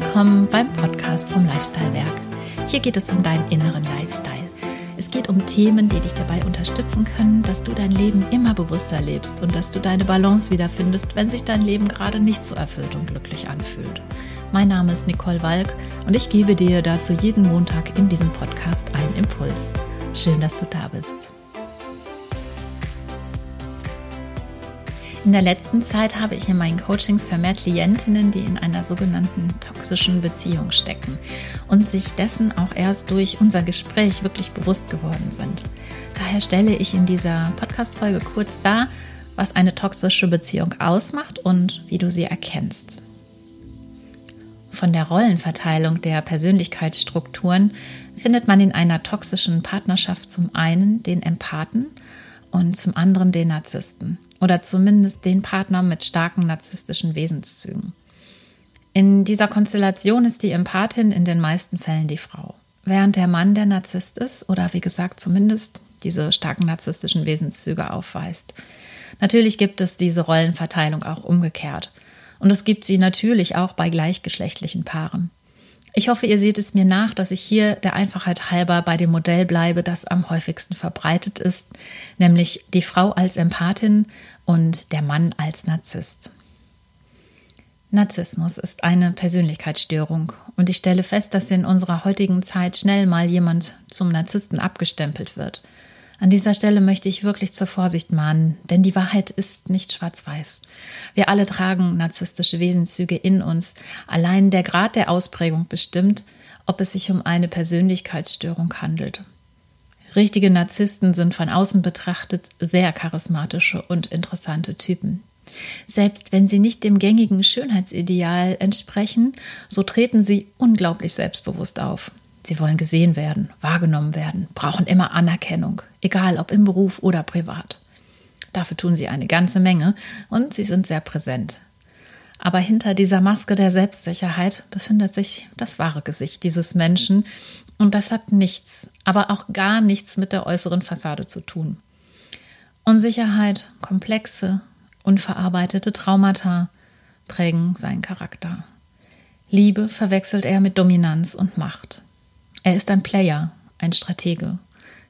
willkommen beim Podcast vom Lifestyle Werk. Hier geht es um deinen inneren Lifestyle. Es geht um Themen, die dich dabei unterstützen können, dass du dein Leben immer bewusster lebst und dass du deine Balance wiederfindest, wenn sich dein Leben gerade nicht so erfüllt und glücklich anfühlt. Mein Name ist Nicole Walk und ich gebe dir dazu jeden Montag in diesem Podcast einen Impuls. Schön, dass du da bist. In der letzten Zeit habe ich in meinen Coachings vermehrt Klientinnen, die in einer sogenannten toxischen Beziehung stecken und sich dessen auch erst durch unser Gespräch wirklich bewusst geworden sind. Daher stelle ich in dieser Podcast-Folge kurz dar, was eine toxische Beziehung ausmacht und wie du sie erkennst. Von der Rollenverteilung der Persönlichkeitsstrukturen findet man in einer toxischen Partnerschaft zum einen den Empathen und zum anderen den Narzissten oder zumindest den Partner mit starken narzisstischen Wesenszügen. In dieser Konstellation ist die Empathin in den meisten Fällen die Frau, während der Mann der Narzisst ist oder wie gesagt zumindest diese starken narzisstischen Wesenszüge aufweist. Natürlich gibt es diese Rollenverteilung auch umgekehrt. Und es gibt sie natürlich auch bei gleichgeschlechtlichen Paaren. Ich hoffe, ihr seht es mir nach, dass ich hier der Einfachheit halber bei dem Modell bleibe, das am häufigsten verbreitet ist, nämlich die Frau als Empathin und der Mann als Narzisst. Narzissmus ist eine Persönlichkeitsstörung und ich stelle fest, dass in unserer heutigen Zeit schnell mal jemand zum Narzissten abgestempelt wird. An dieser Stelle möchte ich wirklich zur Vorsicht mahnen, denn die Wahrheit ist nicht schwarz-weiß. Wir alle tragen narzisstische Wesenszüge in uns. Allein der Grad der Ausprägung bestimmt, ob es sich um eine Persönlichkeitsstörung handelt. Richtige Narzissten sind von außen betrachtet sehr charismatische und interessante Typen. Selbst wenn sie nicht dem gängigen Schönheitsideal entsprechen, so treten sie unglaublich selbstbewusst auf. Sie wollen gesehen werden, wahrgenommen werden, brauchen immer Anerkennung, egal ob im Beruf oder privat. Dafür tun sie eine ganze Menge und sie sind sehr präsent. Aber hinter dieser Maske der Selbstsicherheit befindet sich das wahre Gesicht dieses Menschen und das hat nichts, aber auch gar nichts mit der äußeren Fassade zu tun. Unsicherheit, komplexe, unverarbeitete Traumata prägen seinen Charakter. Liebe verwechselt er mit Dominanz und Macht. Er ist ein Player, ein Stratege,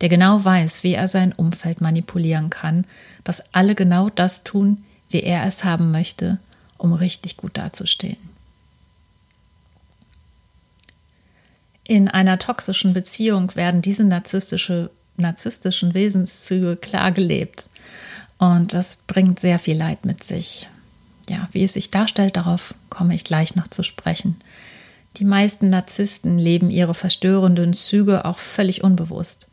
der genau weiß, wie er sein Umfeld manipulieren kann, dass alle genau das tun, wie er es haben möchte, um richtig gut dazustehen. In einer toxischen Beziehung werden diese narzisstische, narzisstischen Wesenszüge klar gelebt. Und das bringt sehr viel Leid mit sich. Ja, wie es sich darstellt, darauf komme ich gleich noch zu sprechen. Die meisten Narzissten leben ihre verstörenden Züge auch völlig unbewusst.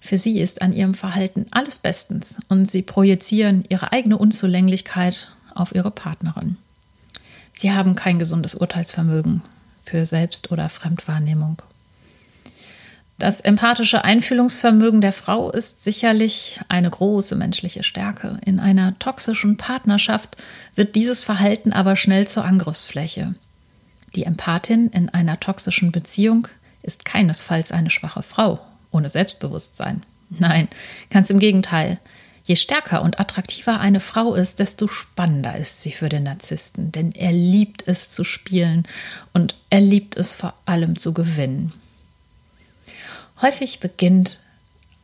Für sie ist an ihrem Verhalten alles bestens und sie projizieren ihre eigene Unzulänglichkeit auf ihre Partnerin. Sie haben kein gesundes Urteilsvermögen für Selbst- oder Fremdwahrnehmung. Das empathische Einfühlungsvermögen der Frau ist sicherlich eine große menschliche Stärke. In einer toxischen Partnerschaft wird dieses Verhalten aber schnell zur Angriffsfläche. Die Empathin in einer toxischen Beziehung ist keinesfalls eine schwache Frau ohne Selbstbewusstsein. Nein, ganz im Gegenteil. Je stärker und attraktiver eine Frau ist, desto spannender ist sie für den Narzissten, denn er liebt es zu spielen und er liebt es vor allem zu gewinnen. Häufig beginnt,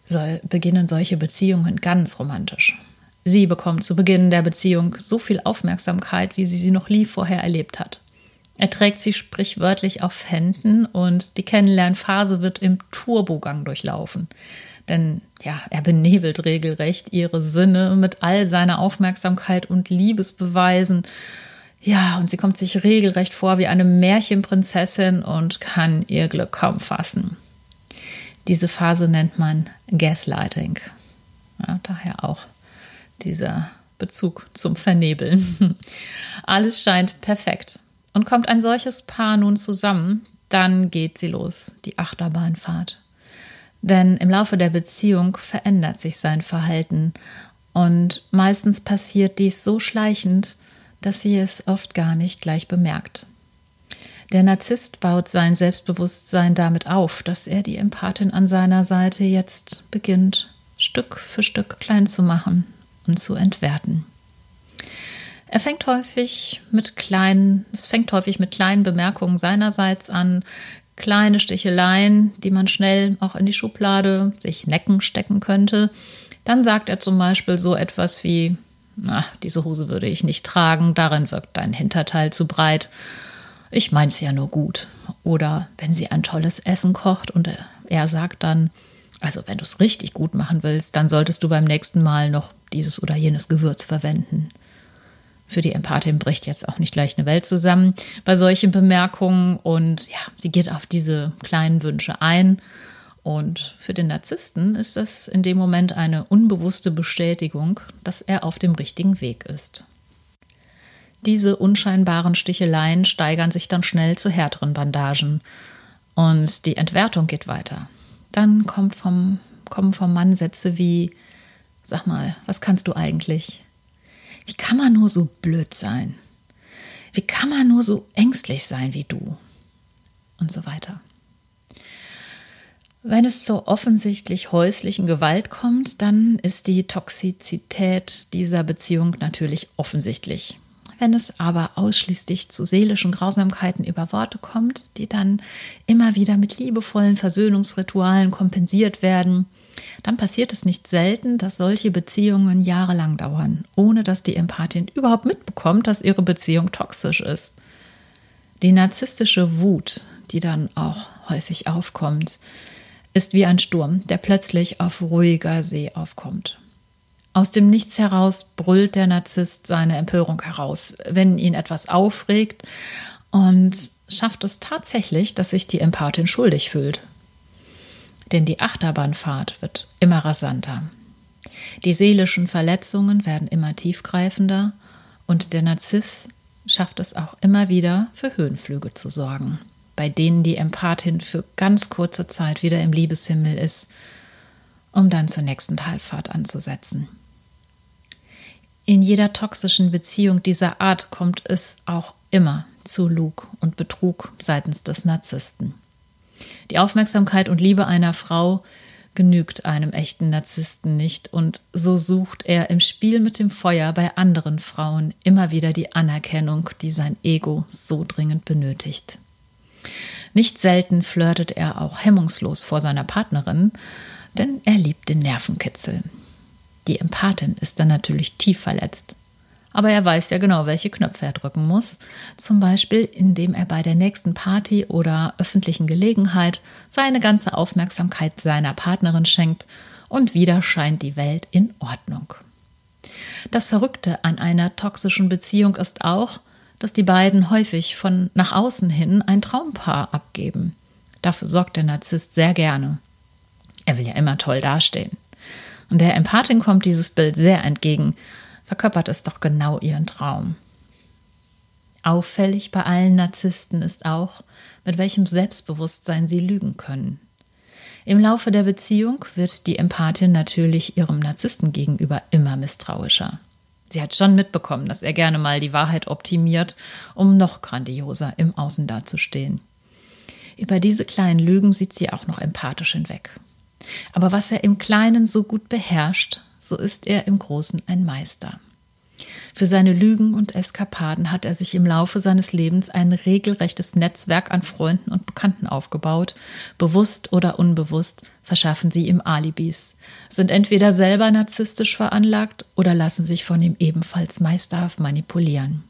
soll, beginnen solche Beziehungen ganz romantisch. Sie bekommt zu Beginn der Beziehung so viel Aufmerksamkeit, wie sie sie noch nie vorher erlebt hat. Er trägt sie sprichwörtlich auf Händen und die Kennenlernphase wird im Turbogang durchlaufen. Denn ja, er benebelt regelrecht ihre Sinne mit all seiner Aufmerksamkeit und Liebesbeweisen. Ja, und sie kommt sich regelrecht vor wie eine Märchenprinzessin und kann ihr Glück kaum fassen. Diese Phase nennt man Gaslighting. Ja, daher auch dieser Bezug zum Vernebeln. Alles scheint perfekt. Und kommt ein solches Paar nun zusammen, dann geht sie los, die Achterbahnfahrt. Denn im Laufe der Beziehung verändert sich sein Verhalten und meistens passiert dies so schleichend, dass sie es oft gar nicht gleich bemerkt. Der Narzisst baut sein Selbstbewusstsein damit auf, dass er die Empathin an seiner Seite jetzt beginnt, Stück für Stück klein zu machen und zu entwerten. Er fängt häufig mit kleinen, es fängt häufig mit kleinen Bemerkungen seinerseits an, kleine Sticheleien, die man schnell auch in die Schublade sich Necken stecken könnte. Dann sagt er zum Beispiel so etwas wie, na, diese Hose würde ich nicht tragen, darin wirkt dein Hinterteil zu breit. Ich mein's ja nur gut. Oder wenn sie ein tolles Essen kocht und er sagt dann, also wenn du es richtig gut machen willst, dann solltest du beim nächsten Mal noch dieses oder jenes Gewürz verwenden. Für die Empathin bricht jetzt auch nicht gleich eine Welt zusammen bei solchen Bemerkungen und ja, sie geht auf diese kleinen Wünsche ein. Und für den Narzissten ist das in dem Moment eine unbewusste Bestätigung, dass er auf dem richtigen Weg ist. Diese unscheinbaren Sticheleien steigern sich dann schnell zu härteren Bandagen und die Entwertung geht weiter. Dann kommt vom, kommen vom Mann Sätze wie, sag mal, was kannst du eigentlich? Wie kann man nur so blöd sein? Wie kann man nur so ängstlich sein wie du? Und so weiter. Wenn es zur offensichtlich häuslichen Gewalt kommt, dann ist die Toxizität dieser Beziehung natürlich offensichtlich. Wenn es aber ausschließlich zu seelischen Grausamkeiten über Worte kommt, die dann immer wieder mit liebevollen Versöhnungsritualen kompensiert werden, dann passiert es nicht selten, dass solche Beziehungen jahrelang dauern, ohne dass die Empathin überhaupt mitbekommt, dass ihre Beziehung toxisch ist. Die narzisstische Wut, die dann auch häufig aufkommt, ist wie ein Sturm, der plötzlich auf ruhiger See aufkommt. Aus dem Nichts heraus brüllt der Narzisst seine Empörung heraus, wenn ihn etwas aufregt und schafft es tatsächlich, dass sich die Empathin schuldig fühlt, denn die Achterbahnfahrt wird immer rasanter. Die seelischen Verletzungen werden immer tiefgreifender und der Narziss schafft es auch immer wieder für Höhenflüge zu sorgen, bei denen die Empathin für ganz kurze Zeit wieder im Liebeshimmel ist, um dann zur nächsten Talfahrt anzusetzen. In jeder toxischen Beziehung dieser Art kommt es auch immer zu Lug und Betrug seitens des Narzissten. Die Aufmerksamkeit und Liebe einer Frau genügt einem echten Narzissten nicht und so sucht er im Spiel mit dem Feuer bei anderen Frauen immer wieder die Anerkennung, die sein Ego so dringend benötigt. Nicht selten flirtet er auch hemmungslos vor seiner Partnerin, denn er liebt den Nervenkitzel. Die Empathin ist dann natürlich tief verletzt aber er weiß ja genau, welche Knöpfe er drücken muss. Zum Beispiel, indem er bei der nächsten Party oder öffentlichen Gelegenheit seine ganze Aufmerksamkeit seiner Partnerin schenkt und wieder scheint die Welt in Ordnung. Das Verrückte an einer toxischen Beziehung ist auch, dass die beiden häufig von nach außen hin ein Traumpaar abgeben. Dafür sorgt der Narzisst sehr gerne. Er will ja immer toll dastehen. Und der Empathin kommt dieses Bild sehr entgegen, verkörpert es doch genau ihren Traum. Auffällig bei allen Narzissten ist auch, mit welchem Selbstbewusstsein sie lügen können. Im Laufe der Beziehung wird die Empathin natürlich ihrem Narzissten gegenüber immer misstrauischer. Sie hat schon mitbekommen, dass er gerne mal die Wahrheit optimiert, um noch grandioser im Außen dazustehen. Über diese kleinen Lügen sieht sie auch noch empathisch hinweg. Aber was er im Kleinen so gut beherrscht, so ist er im Großen ein Meister. Für seine Lügen und Eskapaden hat er sich im Laufe seines Lebens ein regelrechtes Netzwerk an Freunden und Bekannten aufgebaut. Bewusst oder unbewusst verschaffen sie ihm Alibis, sind entweder selber narzisstisch veranlagt oder lassen sich von ihm ebenfalls meisterhaft manipulieren.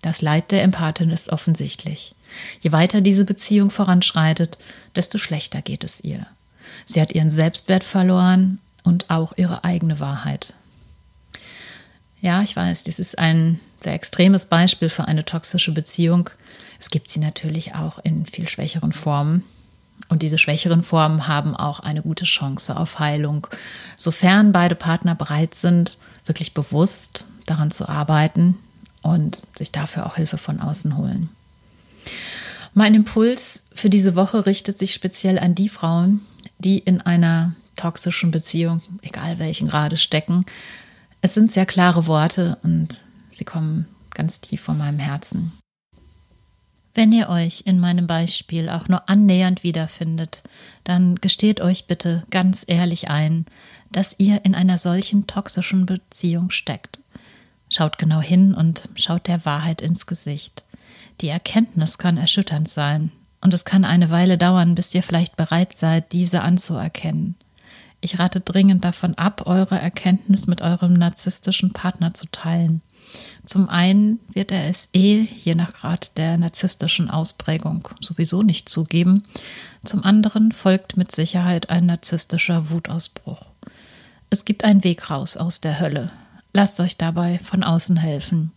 Das Leid der Empathin ist offensichtlich. Je weiter diese Beziehung voranschreitet, desto schlechter geht es ihr. Sie hat ihren Selbstwert verloren und auch ihre eigene Wahrheit. Ja, ich weiß, dies ist ein sehr extremes Beispiel für eine toxische Beziehung. Es gibt sie natürlich auch in viel schwächeren Formen. Und diese schwächeren Formen haben auch eine gute Chance auf Heilung, sofern beide Partner bereit sind, wirklich bewusst daran zu arbeiten und sich dafür auch Hilfe von außen holen. Mein Impuls für diese Woche richtet sich speziell an die Frauen, die in einer toxischen Beziehung, egal welchen Grade stecken. Es sind sehr klare Worte und sie kommen ganz tief von meinem Herzen. Wenn ihr euch in meinem Beispiel auch nur annähernd wiederfindet, dann gesteht euch bitte ganz ehrlich ein, dass ihr in einer solchen toxischen Beziehung steckt. Schaut genau hin und schaut der Wahrheit ins Gesicht. Die Erkenntnis kann erschütternd sein, und es kann eine Weile dauern, bis ihr vielleicht bereit seid, diese anzuerkennen. Ich rate dringend davon ab, eure Erkenntnis mit eurem narzisstischen Partner zu teilen. Zum einen wird er es eh, je nach Grad der narzisstischen Ausprägung, sowieso nicht zugeben. Zum anderen folgt mit Sicherheit ein narzisstischer Wutausbruch. Es gibt einen Weg raus aus der Hölle. Lasst euch dabei von außen helfen.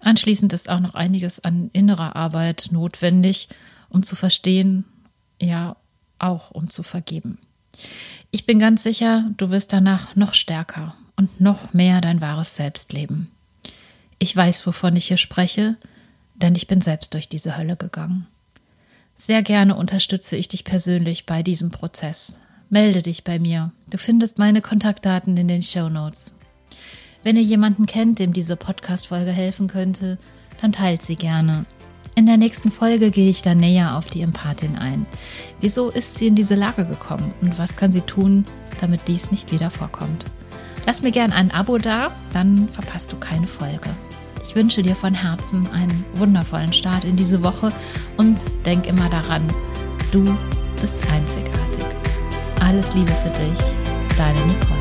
Anschließend ist auch noch einiges an innerer Arbeit notwendig, um zu verstehen, ja, auch um zu vergeben. Ich bin ganz sicher, du wirst danach noch stärker und noch mehr dein wahres Selbst leben. Ich weiß, wovon ich hier spreche, denn ich bin selbst durch diese Hölle gegangen. Sehr gerne unterstütze ich dich persönlich bei diesem Prozess. Melde dich bei mir. Du findest meine Kontaktdaten in den Show Notes. Wenn ihr jemanden kennt, dem diese Podcast-Folge helfen könnte, dann teilt sie gerne. In der nächsten Folge gehe ich dann näher auf die Empathin ein. Wieso ist sie in diese Lage gekommen und was kann sie tun, damit dies nicht wieder vorkommt? Lass mir gern ein Abo da, dann verpasst du keine Folge. Ich wünsche dir von Herzen einen wundervollen Start in diese Woche und denk immer daran, du bist einzigartig. Alles Liebe für dich, deine Nicole.